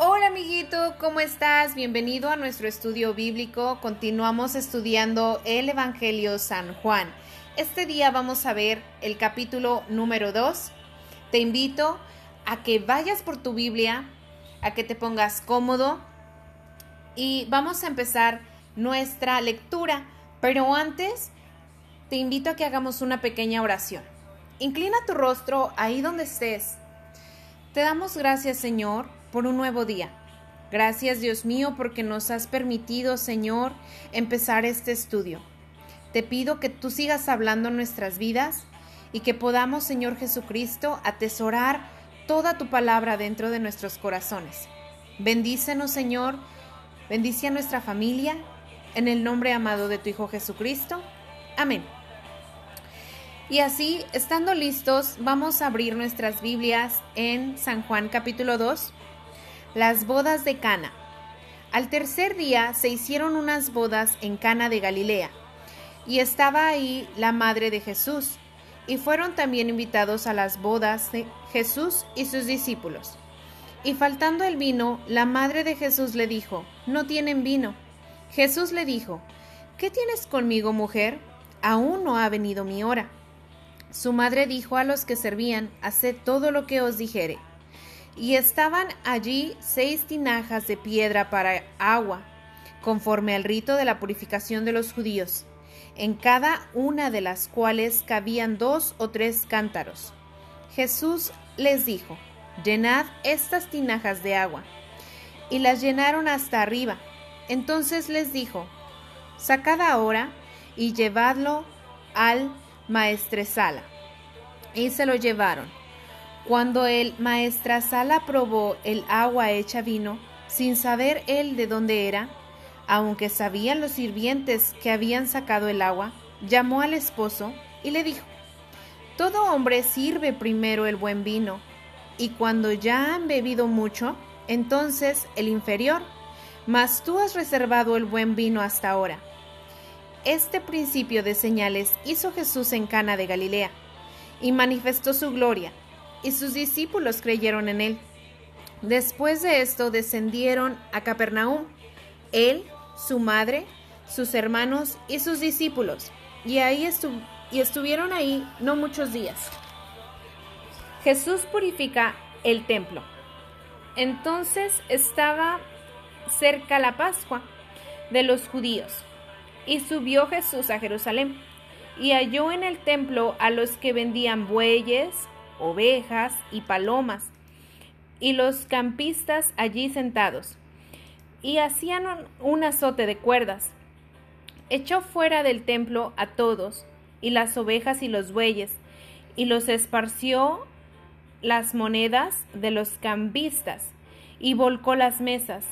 Hola amiguito, ¿cómo estás? Bienvenido a nuestro estudio bíblico. Continuamos estudiando el Evangelio San Juan. Este día vamos a ver el capítulo número 2. Te invito a que vayas por tu Biblia, a que te pongas cómodo y vamos a empezar nuestra lectura. Pero antes, te invito a que hagamos una pequeña oración. Inclina tu rostro ahí donde estés. Te damos gracias, Señor por un nuevo día. Gracias Dios mío porque nos has permitido, Señor, empezar este estudio. Te pido que tú sigas hablando nuestras vidas y que podamos, Señor Jesucristo, atesorar toda tu palabra dentro de nuestros corazones. Bendícenos, Señor, bendice a nuestra familia, en el nombre amado de tu Hijo Jesucristo. Amén. Y así, estando listos, vamos a abrir nuestras Biblias en San Juan capítulo 2 las bodas de Cana. Al tercer día se hicieron unas bodas en Cana de Galilea, y estaba ahí la madre de Jesús, y fueron también invitados a las bodas de Jesús y sus discípulos. Y faltando el vino, la madre de Jesús le dijo, No tienen vino. Jesús le dijo, ¿Qué tienes conmigo, mujer? Aún no ha venido mi hora. Su madre dijo a los que servían, Haced todo lo que os dijere. Y estaban allí seis tinajas de piedra para agua, conforme al rito de la purificación de los judíos, en cada una de las cuales cabían dos o tres cántaros. Jesús les dijo, llenad estas tinajas de agua. Y las llenaron hasta arriba. Entonces les dijo, sacad ahora y llevadlo al maestresala. Y se lo llevaron. Cuando el maestrasala probó el agua hecha vino, sin saber él de dónde era, aunque sabían los sirvientes que habían sacado el agua, llamó al esposo y le dijo, Todo hombre sirve primero el buen vino, y cuando ya han bebido mucho, entonces el inferior, mas tú has reservado el buen vino hasta ahora. Este principio de señales hizo Jesús en Cana de Galilea, y manifestó su gloria, y sus discípulos creyeron en él. Después de esto descendieron a Capernaum, él, su madre, sus hermanos y sus discípulos, y ahí y estuvieron ahí no muchos días. Jesús purifica el templo. Entonces estaba cerca la Pascua de los judíos, y subió Jesús a Jerusalén, y halló en el templo a los que vendían bueyes, ovejas y palomas, y los campistas allí sentados, y hacían un azote de cuerdas. Echó fuera del templo a todos, y las ovejas y los bueyes, y los esparció las monedas de los cambistas, y volcó las mesas,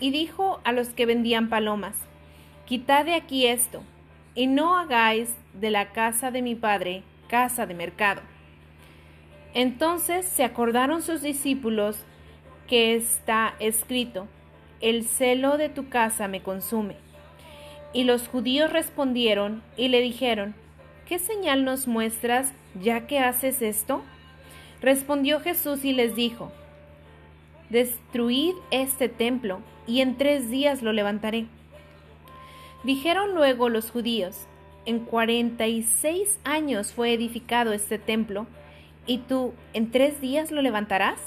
y dijo a los que vendían palomas, Quitad de aquí esto, y no hagáis de la casa de mi padre casa de mercado. Entonces se acordaron sus discípulos que está escrito, el celo de tu casa me consume. Y los judíos respondieron y le dijeron, ¿qué señal nos muestras ya que haces esto? Respondió Jesús y les dijo, Destruid este templo, y en tres días lo levantaré. Dijeron luego los judíos, en cuarenta y seis años fue edificado este templo, ¿Y tú en tres días lo levantarás?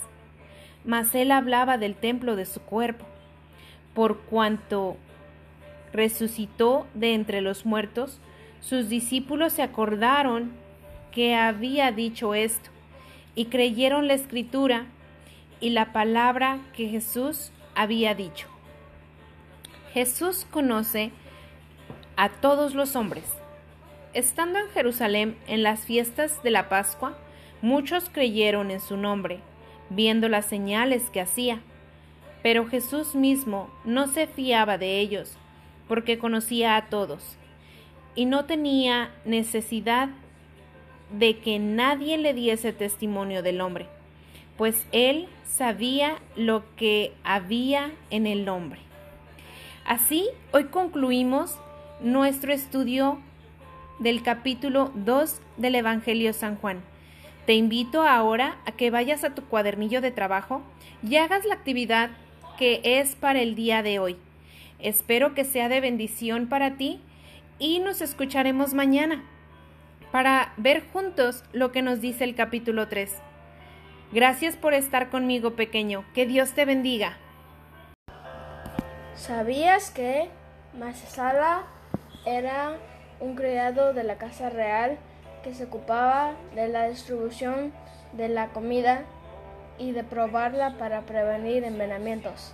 Mas él hablaba del templo de su cuerpo, por cuanto resucitó de entre los muertos, sus discípulos se acordaron que había dicho esto, y creyeron la escritura y la palabra que Jesús había dicho. Jesús conoce a todos los hombres. Estando en Jerusalén en las fiestas de la Pascua, Muchos creyeron en su nombre, viendo las señales que hacía. Pero Jesús mismo no se fiaba de ellos, porque conocía a todos, y no tenía necesidad de que nadie le diese testimonio del hombre, pues él sabía lo que había en el hombre. Así, hoy concluimos nuestro estudio del capítulo 2 del Evangelio San Juan. Te invito ahora a que vayas a tu cuadernillo de trabajo y hagas la actividad que es para el día de hoy. Espero que sea de bendición para ti y nos escucharemos mañana para ver juntos lo que nos dice el capítulo 3. Gracias por estar conmigo, pequeño. Que Dios te bendiga. ¿Sabías que Masasala era un criado de la Casa Real que se ocupaba de la distribución de la comida y de probarla para prevenir envenenamientos?